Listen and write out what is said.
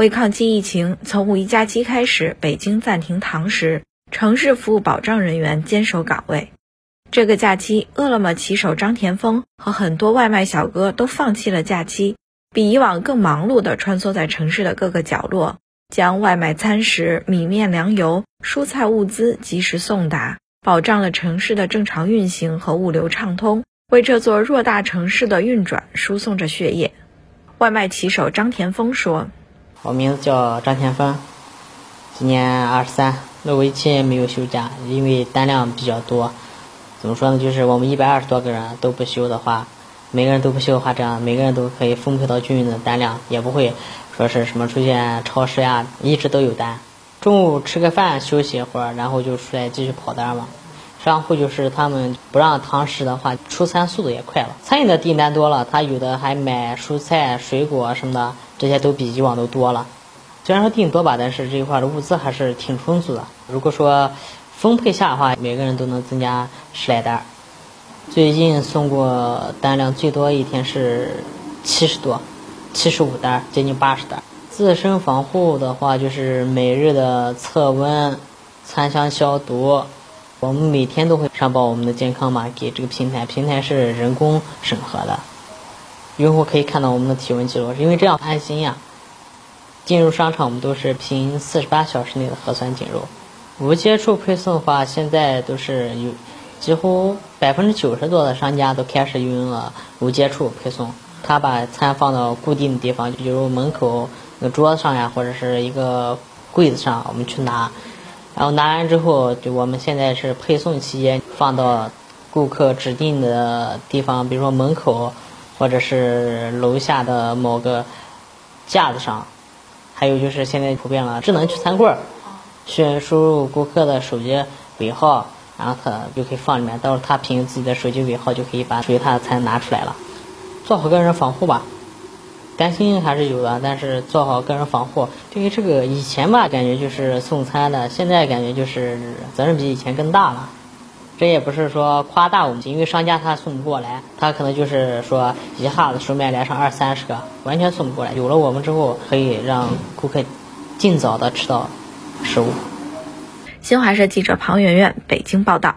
为抗击疫情，从五一假期开始，北京暂停堂食，城市服务保障人员坚守岗位。这个假期，饿了么骑手张田峰和很多外卖小哥都放弃了假期，比以往更忙碌地穿梭在城市的各个角落，将外卖餐食、米面粮油、蔬菜物资及时送达，保障了城市的正常运行和物流畅通，为这座偌大城市的运转输送着血液。外卖骑手张田峰说。我名字叫张天峰，今年二十三。那为期没有休假，因为单量比较多。怎么说呢？就是我们一百二十多个人都不休的话，每个人都不休的话，这样每个人都可以分配到均匀的单量，也不会说是什么出现超时呀，一直都有单。中午吃个饭休息一会儿，然后就出来继续跑单嘛。商户就是他们不让堂食的话，出餐速度也快了。餐饮的订单多了，他有的还买蔬菜、水果什么的，这些都比以往都多了。虽然说订多吧，但是这一块的物资还是挺充足的。如果说分配下的话，每个人都能增加十来单。最近送过单量最多一天是七十多，七十五单，接近八十单。自身防护的话，就是每日的测温、餐箱消毒。我们每天都会上报我们的健康码给这个平台，平台是人工审核的，用户可以看到我们的体温记录，因为这样安心呀。进入商场我们都是凭四十八小时内的核酸进入。无接触配送的话，现在都是有几乎百分之九十多的商家都开始运用了无接触配送。他把餐放到固定的地方，就比如门口那个桌子上呀，或者是一个柜子上，我们去拿。然后拿完之后，就我们现在是配送期间放到顾客指定的地方，比如说门口，或者是楼下的某个架子上。还有就是现在普遍了智能取餐柜，需输入顾客的手机尾号，然后他就可以放里面，到时候他凭自己的手机尾号就可以把属于他的餐拿出来了。做好个人防护吧。担心还是有的，但是做好个人防护。对于这个以前吧，感觉就是送餐的，现在感觉就是责任比以前更大了。这也不是说夸大我们，因为商家他送不过来，他可能就是说一下子顺便来上二三十个，完全送不过来。有了我们之后，可以让顾客尽早的吃到食物。新华社记者庞媛媛北京报道。